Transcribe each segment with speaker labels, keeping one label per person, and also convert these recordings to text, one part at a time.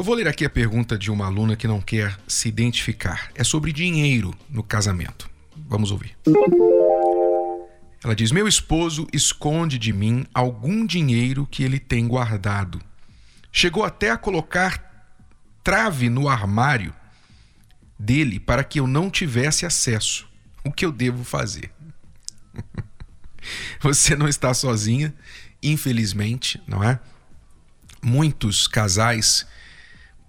Speaker 1: Eu vou ler aqui a pergunta de uma aluna que não quer se identificar. É sobre dinheiro no casamento. Vamos ouvir. Ela diz: Meu esposo esconde de mim algum dinheiro que ele tem guardado. Chegou até a colocar trave no armário dele para que eu não tivesse acesso. O que eu devo fazer? Você não está sozinha, infelizmente, não é? Muitos casais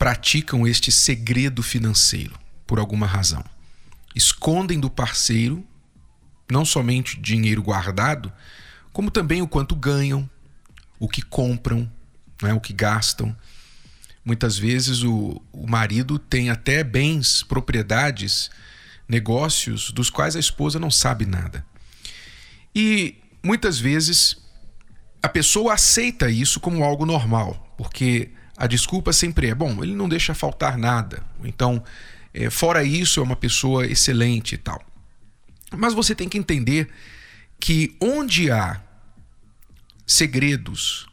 Speaker 1: praticam este segredo financeiro por alguma razão. Escondem do parceiro não somente dinheiro guardado, como também o quanto ganham, o que compram, né, o que gastam. Muitas vezes o, o marido tem até bens, propriedades, negócios dos quais a esposa não sabe nada. E muitas vezes a pessoa aceita isso como algo normal, porque a desculpa sempre é: bom, ele não deixa faltar nada. Então, é, fora isso, é uma pessoa excelente e tal. Mas você tem que entender que onde há segredos,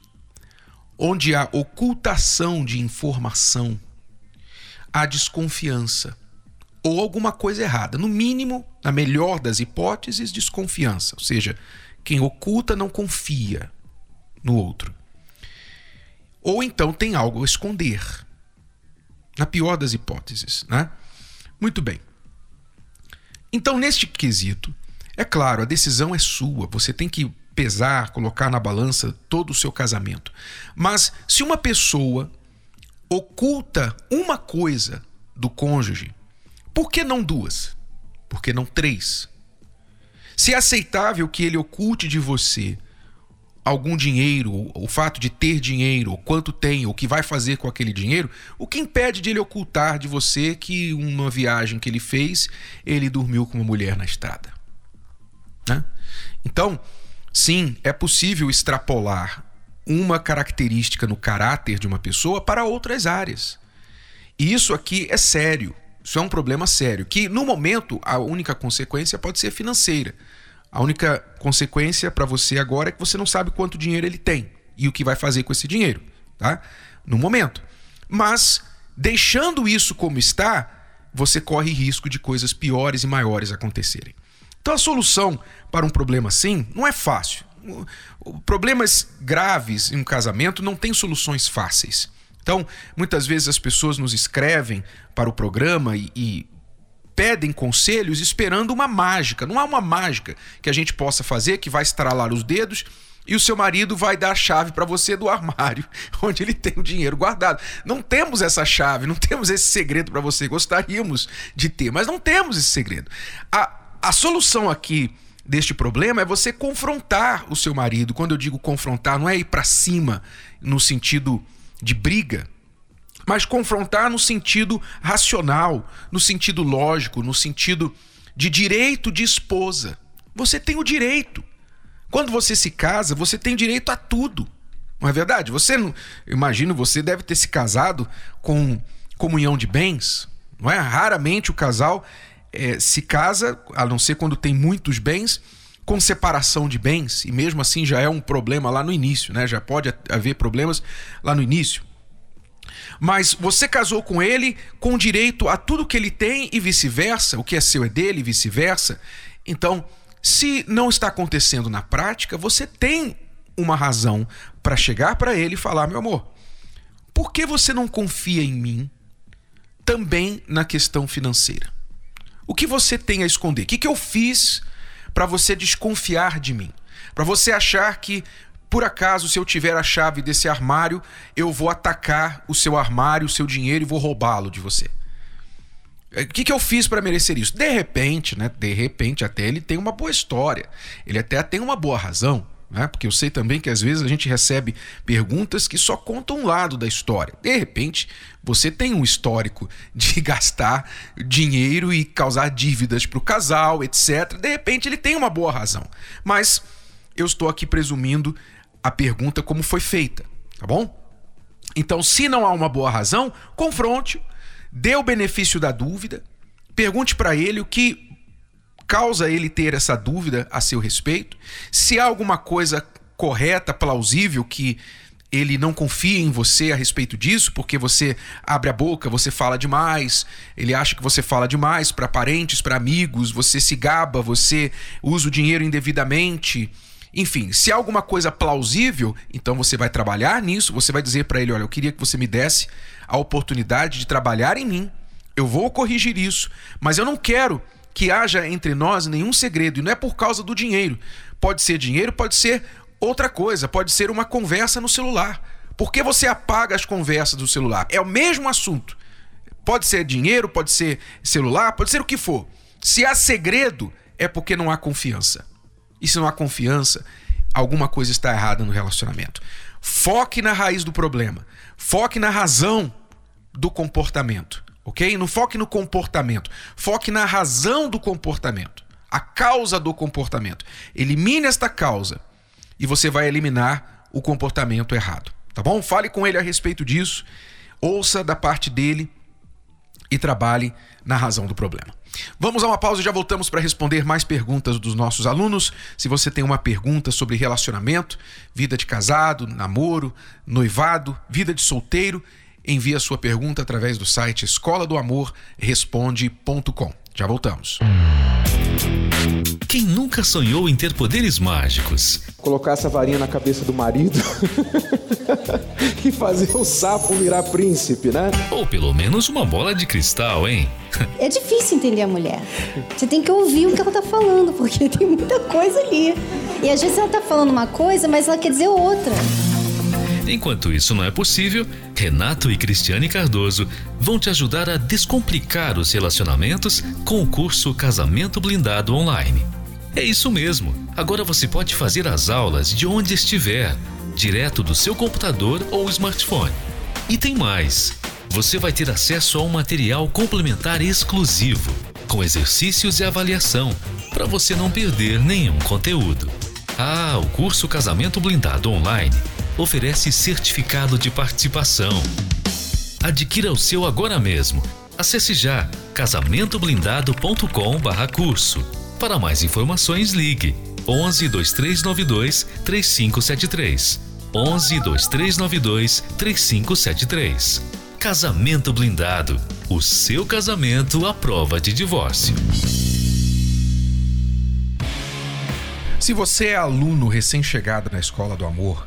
Speaker 1: onde há ocultação de informação, há desconfiança ou alguma coisa errada. No mínimo, na melhor das hipóteses, desconfiança. Ou seja, quem oculta não confia no outro. Ou então tem algo a esconder. Na pior das hipóteses, né? Muito bem. Então, neste quesito, é claro, a decisão é sua. Você tem que pesar, colocar na balança todo o seu casamento. Mas se uma pessoa oculta uma coisa do cônjuge, por que não duas? Por que não três? Se é aceitável que ele oculte de você algum dinheiro, o fato de ter dinheiro, quanto tem, o que vai fazer com aquele dinheiro, o que impede de ele ocultar de você que uma viagem que ele fez, ele dormiu com uma mulher na estrada? Né? Então, sim, é possível extrapolar uma característica no caráter de uma pessoa para outras áreas. E isso aqui é sério. Isso é um problema sério, que no momento a única consequência pode ser financeira. A única consequência para você agora é que você não sabe quanto dinheiro ele tem e o que vai fazer com esse dinheiro, tá? No momento. Mas deixando isso como está, você corre risco de coisas piores e maiores acontecerem. Então a solução para um problema assim não é fácil. Problemas graves em um casamento não têm soluções fáceis. Então, muitas vezes as pessoas nos escrevem para o programa e, e pedem conselhos esperando uma mágica. Não há uma mágica que a gente possa fazer que vai estralar os dedos e o seu marido vai dar a chave para você do armário, onde ele tem o dinheiro guardado. Não temos essa chave, não temos esse segredo para você. Gostaríamos de ter, mas não temos esse segredo. A, a solução aqui deste problema é você confrontar o seu marido. Quando eu digo confrontar, não é ir para cima no sentido de briga, mas confrontar no sentido racional, no sentido lógico, no sentido de direito de esposa. Você tem o direito. Quando você se casa, você tem direito a tudo. Não é verdade? Você não, imagino você deve ter se casado com comunhão de bens, não é? Raramente o casal é, se casa, a não ser quando tem muitos bens, com separação de bens, e mesmo assim já é um problema lá no início, né? Já pode haver problemas lá no início. Mas você casou com ele com direito a tudo que ele tem e vice-versa, o que é seu é dele e vice-versa. Então, se não está acontecendo na prática, você tem uma razão para chegar para ele e falar: meu amor, por que você não confia em mim também na questão financeira? O que você tem a esconder? O que, que eu fiz para você desconfiar de mim? Para você achar que por acaso, se eu tiver a chave desse armário, eu vou atacar o seu armário, o seu dinheiro e vou roubá-lo de você. É, o que, que eu fiz para merecer isso? De repente, né? De repente, até ele tem uma boa história. Ele até tem uma boa razão. né? porque eu sei também que às vezes a gente recebe perguntas que só contam um lado da história. De repente, você tem um histórico de gastar dinheiro e causar dívidas para o casal, etc. De repente, ele tem uma boa razão. Mas eu estou aqui presumindo a pergunta como foi feita, tá bom? Então, se não há uma boa razão, confronte, dê o benefício da dúvida, pergunte para ele o que causa ele ter essa dúvida a seu respeito, se há alguma coisa correta, plausível que ele não confia em você a respeito disso, porque você abre a boca, você fala demais, ele acha que você fala demais para parentes, para amigos, você se gaba, você usa o dinheiro indevidamente. Enfim, se há alguma coisa plausível, então você vai trabalhar nisso, você vai dizer para ele: olha, eu queria que você me desse a oportunidade de trabalhar em mim, eu vou corrigir isso, mas eu não quero que haja entre nós nenhum segredo, e não é por causa do dinheiro. Pode ser dinheiro, pode ser outra coisa, pode ser uma conversa no celular. Por que você apaga as conversas do celular? É o mesmo assunto. Pode ser dinheiro, pode ser celular, pode ser o que for. Se há segredo, é porque não há confiança. E se não há confiança, alguma coisa está errada no relacionamento. Foque na raiz do problema. Foque na razão do comportamento ok? Não foque no comportamento, foque na razão do comportamento, a causa do comportamento. Elimine esta causa e você vai eliminar o comportamento errado, tá bom? Fale com ele a respeito disso, ouça da parte dele e trabalhe na razão do problema. Vamos a uma pausa e já voltamos para responder mais perguntas dos nossos alunos. Se você tem uma pergunta sobre relacionamento, vida de casado, namoro, noivado, vida de solteiro, envie a sua pergunta através do site escola do amor responde.com. Já voltamos.
Speaker 2: Quem nunca sonhou em ter poderes mágicos?
Speaker 3: Colocar essa varinha na cabeça do marido e fazer o sapo virar príncipe, né?
Speaker 2: Ou pelo menos uma bola de cristal, hein?
Speaker 4: É difícil entender a mulher. Você tem que ouvir o que ela tá falando, porque tem muita coisa ali. E às vezes ela tá falando uma coisa, mas ela quer dizer outra.
Speaker 2: Enquanto isso não é possível, Renato e Cristiane Cardoso vão te ajudar a descomplicar os relacionamentos com o curso Casamento Blindado Online. É isso mesmo. Agora você pode fazer as aulas de onde estiver, direto do seu computador ou smartphone. E tem mais. Você vai ter acesso a um material complementar exclusivo, com exercícios e avaliação, para você não perder nenhum conteúdo. Ah, o curso Casamento Blindado Online oferece certificado de participação. Adquira o seu agora mesmo. Acesse já casamentoblindado.com/curso. Para mais informações, ligue 11 2392 3573. 11 2392 3573. Casamento Blindado. O seu casamento à prova de divórcio.
Speaker 1: Se você é aluno recém-chegado na Escola do Amor,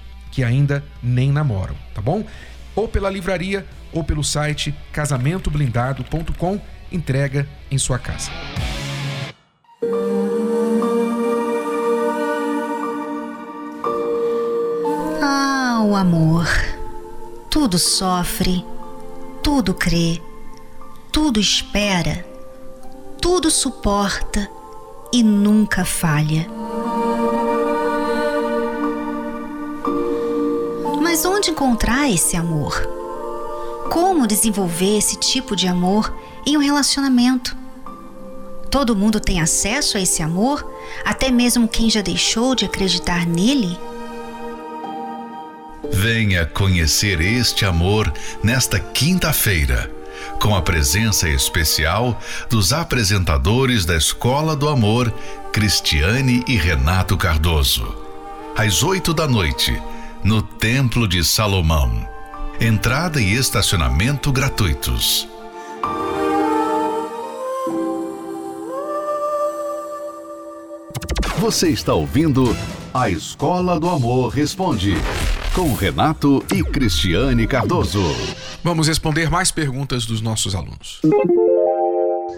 Speaker 1: que ainda nem namoram, tá bom? Ou pela livraria ou pelo site casamentoblindado.com, entrega em sua casa.
Speaker 4: Ah, o amor. Tudo sofre, tudo crê, tudo espera, tudo suporta e nunca falha. Esse amor? Como desenvolver esse tipo de amor em um relacionamento? Todo mundo tem acesso a esse amor, até mesmo quem já deixou de acreditar nele?
Speaker 5: Venha conhecer este amor nesta quinta-feira, com a presença especial dos apresentadores da Escola do Amor, Cristiane e Renato Cardoso. Às oito da noite, no Templo de Salomão. Entrada e estacionamento gratuitos. Você está ouvindo A Escola do Amor Responde, com Renato e Cristiane Cardoso.
Speaker 1: Vamos responder mais perguntas dos nossos alunos.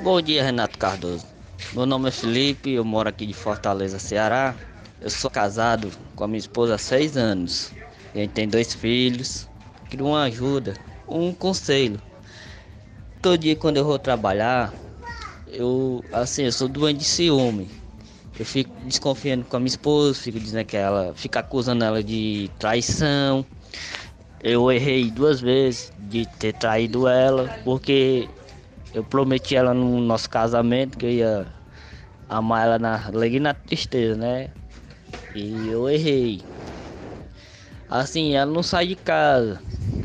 Speaker 6: Bom dia, Renato Cardoso. Meu nome é Felipe, eu moro aqui de Fortaleza, Ceará. Eu sou casado com a minha esposa há seis anos. A gente tem dois filhos. Queria uma ajuda, um conselho. Todo dia quando eu vou trabalhar, eu assim, eu sou doente de ciúme. Eu fico desconfiando com a minha esposa, fico dizendo que ela fica acusando ela de traição. Eu errei duas vezes de ter traído ela, porque eu prometi ela no nosso casamento que eu ia amar ela na alegria e na tristeza, né? E eu errei. Assim, ela não sai de casa,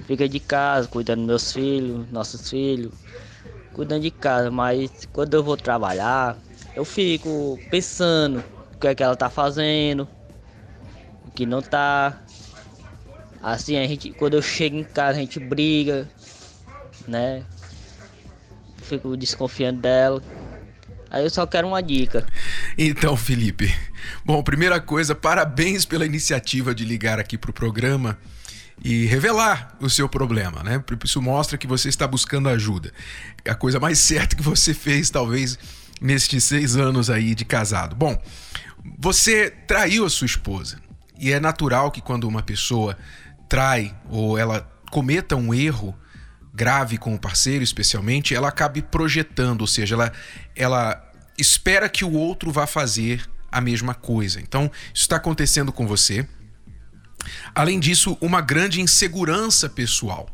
Speaker 6: fica de casa, cuidando dos meus filhos, nossos filhos, cuidando de casa, mas quando eu vou trabalhar, eu fico pensando o que é que ela tá fazendo, o que não tá. Assim, a gente, quando eu chego em casa, a gente briga, né? Fico desconfiando dela. Aí eu só quero uma dica.
Speaker 1: Então, Felipe. Bom, primeira coisa, parabéns pela iniciativa de ligar aqui pro programa e revelar o seu problema, né? Isso mostra que você está buscando ajuda. A coisa mais certa que você fez, talvez, nestes seis anos aí de casado? Bom, você traiu a sua esposa. E é natural que quando uma pessoa trai ou ela cometa um erro grave com o parceiro, especialmente, ela acabe projetando, ou seja, ela, ela espera que o outro vá fazer a mesma coisa. Então, isso está acontecendo com você. Além disso, uma grande insegurança pessoal.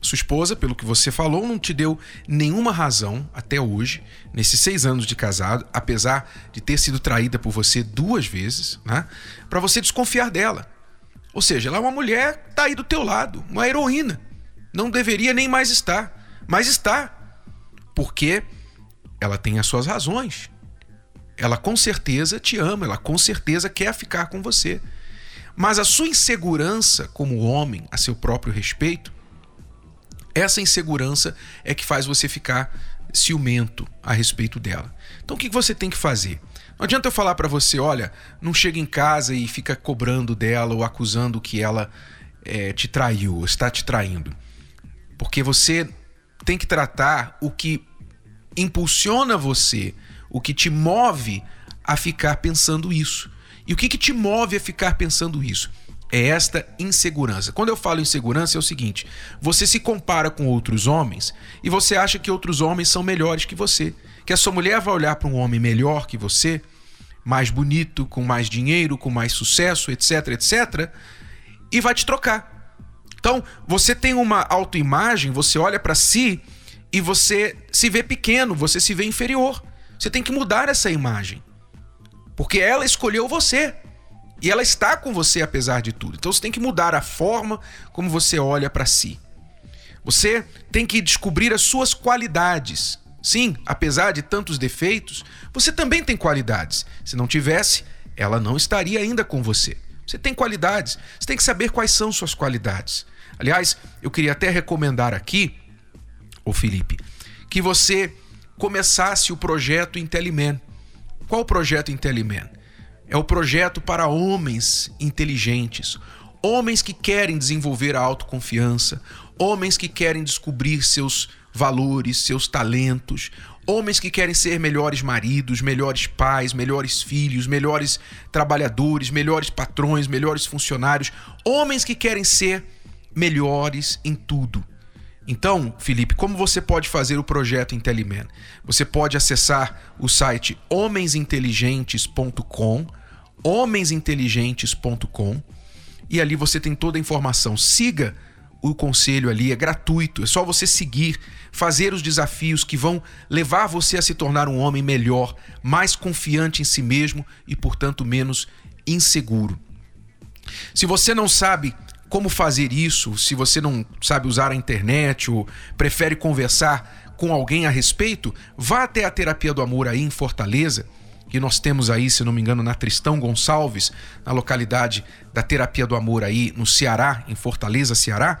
Speaker 1: Sua esposa, pelo que você falou, não te deu nenhuma razão até hoje, nesses seis anos de casado, apesar de ter sido traída por você duas vezes, né? Para você desconfiar dela. Ou seja, ela é uma mulher que tá aí do teu lado, uma heroína. Não deveria nem mais estar, mas está. Porque ela tem as suas razões. Ela com certeza te ama, ela com certeza quer ficar com você. Mas a sua insegurança como homem a seu próprio respeito essa insegurança é que faz você ficar ciumento a respeito dela. Então o que você tem que fazer? Não adianta eu falar para você, olha, não chega em casa e fica cobrando dela ou acusando que ela é, te traiu, está te traindo. Porque você tem que tratar o que impulsiona você, o que te move a ficar pensando isso. E o que, que te move a ficar pensando isso? é esta insegurança. Quando eu falo insegurança, é o seguinte: você se compara com outros homens e você acha que outros homens são melhores que você. Que a sua mulher vai olhar para um homem melhor que você, mais bonito, com mais dinheiro, com mais sucesso, etc, etc, e vai te trocar. Então, você tem uma autoimagem, você olha para si e você se vê pequeno, você se vê inferior. Você tem que mudar essa imagem. Porque ela escolheu você. E ela está com você apesar de tudo. Então você tem que mudar a forma como você olha para si. Você tem que descobrir as suas qualidades. Sim, apesar de tantos defeitos, você também tem qualidades. Se não tivesse, ela não estaria ainda com você. Você tem qualidades, você tem que saber quais são suas qualidades. Aliás, eu queria até recomendar aqui, o Felipe, que você começasse o projeto IntelliMan. Qual o projeto IntelliMan? É o projeto para homens inteligentes, homens que querem desenvolver a autoconfiança, homens que querem descobrir seus valores, seus talentos, homens que querem ser melhores maridos, melhores pais, melhores filhos, melhores trabalhadores, melhores patrões, melhores funcionários, homens que querem ser melhores em tudo. Então, Felipe, como você pode fazer o projeto IntelliMan? Você pode acessar o site homensinteligentes.com, homensinteligentes.com, e ali você tem toda a informação. Siga o conselho ali, é gratuito, é só você seguir, fazer os desafios que vão levar você a se tornar um homem melhor, mais confiante em si mesmo e, portanto, menos inseguro. Se você não sabe como fazer isso, se você não sabe usar a internet ou prefere conversar com alguém a respeito, vá até a Terapia do Amor aí em Fortaleza, que nós temos aí, se não me engano, na Tristão Gonçalves, na localidade da Terapia do Amor aí no Ceará, em Fortaleza, Ceará,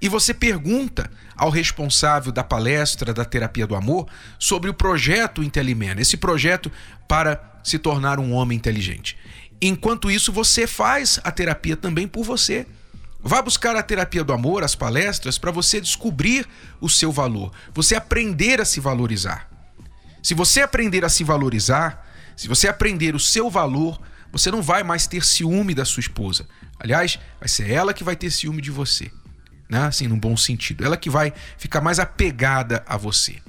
Speaker 1: e você pergunta ao responsável da palestra da Terapia do Amor sobre o projeto Intelimena, esse projeto para se tornar um homem inteligente. Enquanto isso, você faz a terapia também por você. Vá buscar a terapia do amor, as palestras, para você descobrir o seu valor, você aprender a se valorizar. Se você aprender a se valorizar, se você aprender o seu valor, você não vai mais ter ciúme da sua esposa. Aliás, vai ser ela que vai ter ciúme de você. Né? Assim, num bom sentido. Ela que vai ficar mais apegada a você.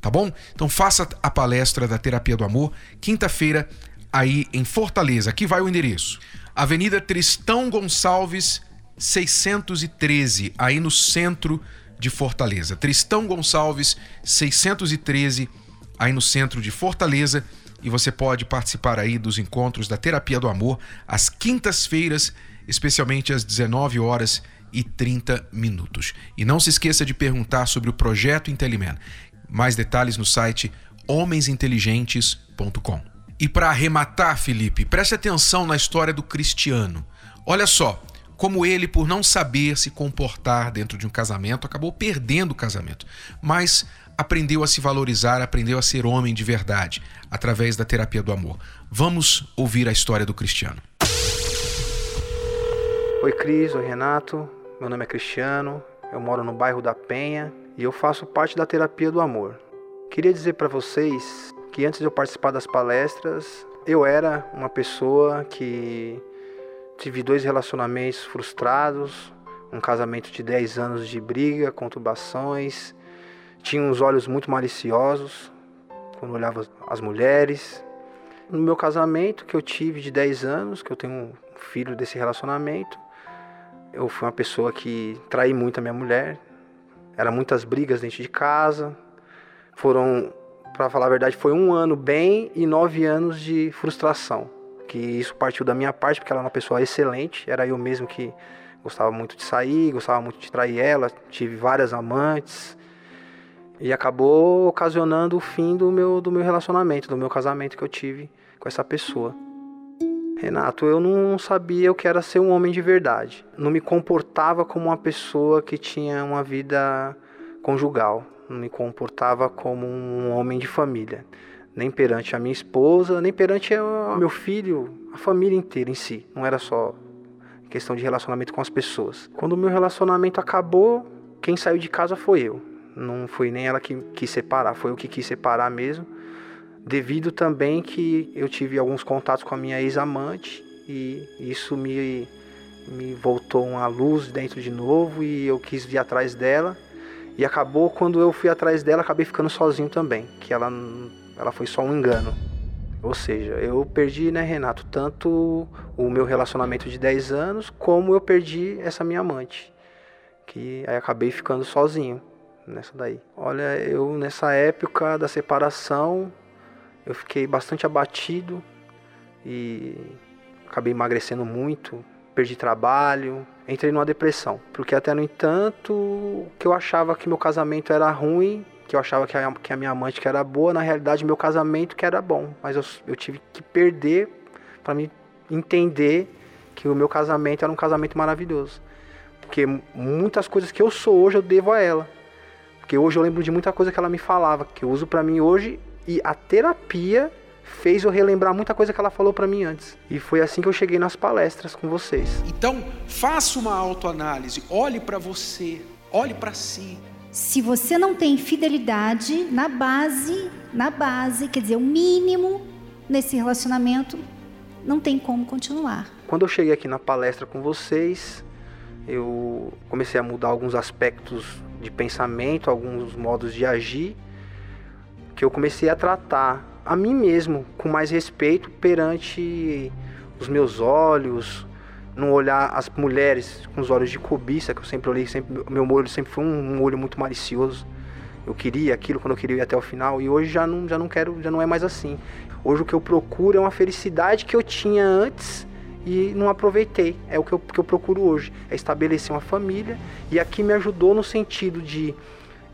Speaker 1: Tá bom? Então faça a palestra da Terapia do Amor, quinta-feira, aí em Fortaleza. Aqui vai o endereço. Avenida Tristão Gonçalves, 613, aí no centro de Fortaleza. Tristão Gonçalves, 613, aí no centro de Fortaleza. E você pode participar aí dos encontros da Terapia do Amor às quintas-feiras, especialmente às 19 horas e 30 minutos. E não se esqueça de perguntar sobre o projeto Inteliman. Mais detalhes no site homensinteligentes.com. E para arrematar, Felipe, preste atenção na história do Cristiano. Olha só, como ele, por não saber se comportar dentro de um casamento, acabou perdendo o casamento, mas aprendeu a se valorizar, aprendeu a ser homem de verdade através da terapia do amor. Vamos ouvir a história do Cristiano.
Speaker 7: Oi, Cris, oi, Renato. Meu nome é Cristiano, eu moro no bairro da Penha e eu faço parte da terapia do amor. Queria dizer para vocês que antes de eu participar das palestras, eu era uma pessoa que tive dois relacionamentos frustrados, um casamento de 10 anos de briga, conturbações, tinha uns olhos muito maliciosos quando olhava as mulheres. No meu casamento que eu tive de 10 anos, que eu tenho um filho desse relacionamento, eu fui uma pessoa que traí muito a minha mulher. Era muitas brigas dentro de casa. Foram para falar a verdade, foi um ano bem e nove anos de frustração. Que isso partiu da minha parte, porque ela é uma pessoa excelente. Era eu mesmo que gostava muito de sair, gostava muito de trair ela. Tive várias amantes. E acabou ocasionando o fim do meu, do meu relacionamento, do meu casamento que eu tive com essa pessoa. Renato, eu não sabia o que era ser um homem de verdade. Não me comportava como uma pessoa que tinha uma vida conjugal não me comportava como um homem de família, nem perante a minha esposa, nem perante o meu filho, a família inteira em si. Não era só questão de relacionamento com as pessoas. Quando o meu relacionamento acabou, quem saiu de casa foi eu. Não foi nem ela que quis separar, foi eu que quis separar mesmo. Devido também que eu tive alguns contatos com a minha ex-amante e isso me, me voltou uma luz dentro de novo e eu quis vir atrás dela e acabou quando eu fui atrás dela, acabei ficando sozinho também, que ela ela foi só um engano. Ou seja, eu perdi, né, Renato, tanto o meu relacionamento de 10 anos, como eu perdi essa minha amante. Que aí acabei ficando sozinho nessa daí. Olha, eu nessa época da separação, eu fiquei bastante abatido e acabei emagrecendo muito, perdi trabalho, entrei numa depressão. Porque até no entanto, que eu achava que meu casamento era ruim, que eu achava que a, que a minha amante que era boa, na realidade meu casamento que era bom. Mas eu, eu tive que perder para me entender que o meu casamento era um casamento maravilhoso. Porque muitas coisas que eu sou hoje eu devo a ela. Porque hoje eu lembro de muita coisa que ela me falava, que eu uso para mim hoje e a terapia fez eu relembrar muita coisa que ela falou para mim antes. E foi assim que eu cheguei nas palestras com vocês.
Speaker 1: Então, faça uma autoanálise, olhe para você, olhe para si.
Speaker 4: Se você não tem fidelidade na base, na base, quer dizer, o mínimo nesse relacionamento, não tem como continuar.
Speaker 7: Quando eu cheguei aqui na palestra com vocês, eu comecei a mudar alguns aspectos de pensamento, alguns modos de agir, que eu comecei a tratar a mim mesmo com mais respeito perante os meus olhos, não olhar as mulheres com os olhos de cobiça, que eu sempre olhei, sempre, meu olho sempre foi um, um olho muito malicioso. Eu queria aquilo quando eu queria ir até o final e hoje já não, já não quero, já não é mais assim. Hoje o que eu procuro é uma felicidade que eu tinha antes e não aproveitei. É o que eu, que eu procuro hoje, é estabelecer uma família e aqui me ajudou no sentido de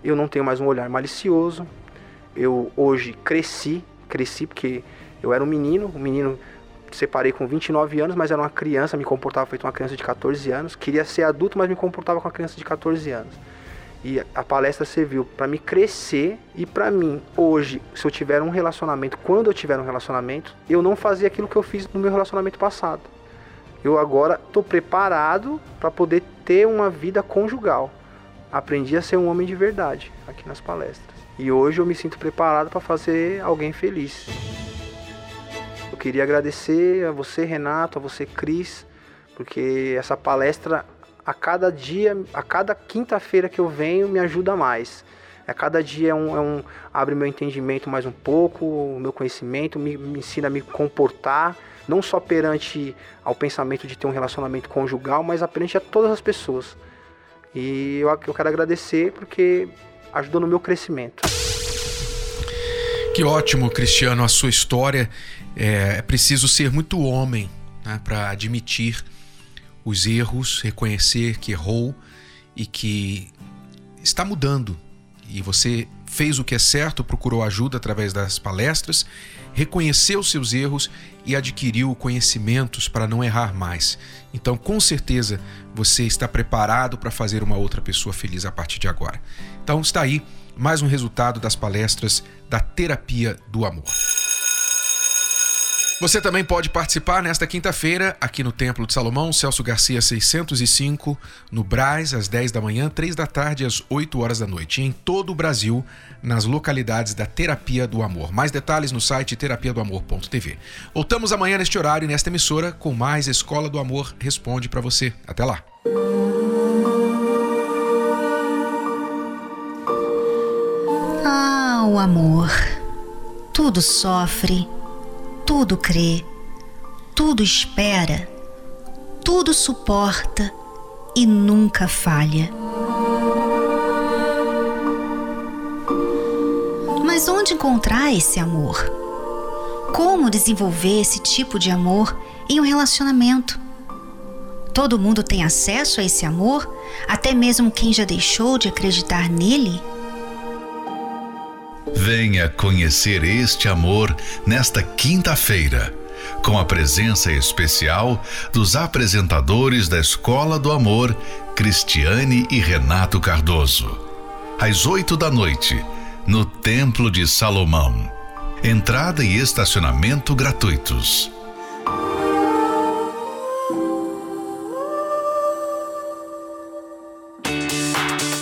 Speaker 7: eu não tenho mais um olhar malicioso. Eu hoje cresci, cresci porque eu era um menino, um menino separei com 29 anos, mas era uma criança, me comportava feito uma criança de 14 anos. Queria ser adulto, mas me comportava com uma criança de 14 anos. E a palestra serviu para me crescer e para mim, hoje, se eu tiver um relacionamento, quando eu tiver um relacionamento, eu não fazia aquilo que eu fiz no meu relacionamento passado. Eu agora estou preparado para poder ter uma vida conjugal. Aprendi a ser um homem de verdade aqui nas palestras. E hoje eu me sinto preparado para fazer alguém feliz. Queria agradecer a você, Renato, a você, Cris, porque essa palestra a cada dia, a cada quinta-feira que eu venho, me ajuda mais. A cada dia é um, é um, abre meu entendimento mais um pouco, o meu conhecimento, me, me ensina a me comportar, não só perante ao pensamento de ter um relacionamento conjugal, mas perante a todas as pessoas. E eu, eu quero agradecer porque ajudou no meu crescimento.
Speaker 1: Que ótimo, Cristiano, a sua história. É, é preciso ser muito homem né, para admitir os erros, reconhecer que errou e que está mudando. E você fez o que é certo, procurou ajuda através das palestras, reconheceu seus erros e adquiriu conhecimentos para não errar mais. Então, com certeza, você está preparado para fazer uma outra pessoa feliz a partir de agora. Então, está aí mais um resultado das palestras da terapia do amor. Você também pode participar nesta quinta-feira, aqui no Templo de Salomão, Celso Garcia 605, no Braz, às 10 da manhã, 3 da tarde, às 8 horas da noite, em todo o Brasil, nas localidades da Terapia do Amor. Mais detalhes no site terapiadoamor.tv. Voltamos amanhã neste horário, nesta emissora, com mais Escola do Amor Responde para você. Até lá.
Speaker 4: Ah, o amor. Tudo sofre tudo crê, tudo espera, tudo suporta e nunca falha. Mas onde encontrar esse amor? Como desenvolver esse tipo de amor em um relacionamento? Todo mundo tem acesso a esse amor, até mesmo quem já deixou de acreditar nele?
Speaker 5: Venha conhecer este amor nesta quinta-feira, com a presença especial dos apresentadores da Escola do Amor, Cristiane e Renato Cardoso. Às oito da noite, no Templo de Salomão. Entrada e estacionamento gratuitos.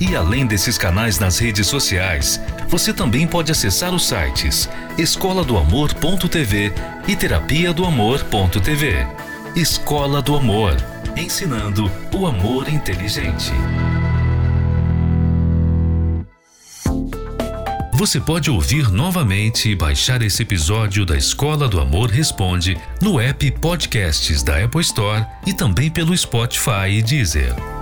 Speaker 2: E além desses canais nas redes sociais, você também pode acessar os sites escola do amor.tv e terapia do amor.tv. Escola do Amor, ensinando o amor inteligente. Você pode ouvir novamente e baixar esse episódio da Escola do Amor Responde no app Podcasts da Apple Store e também pelo Spotify e Deezer.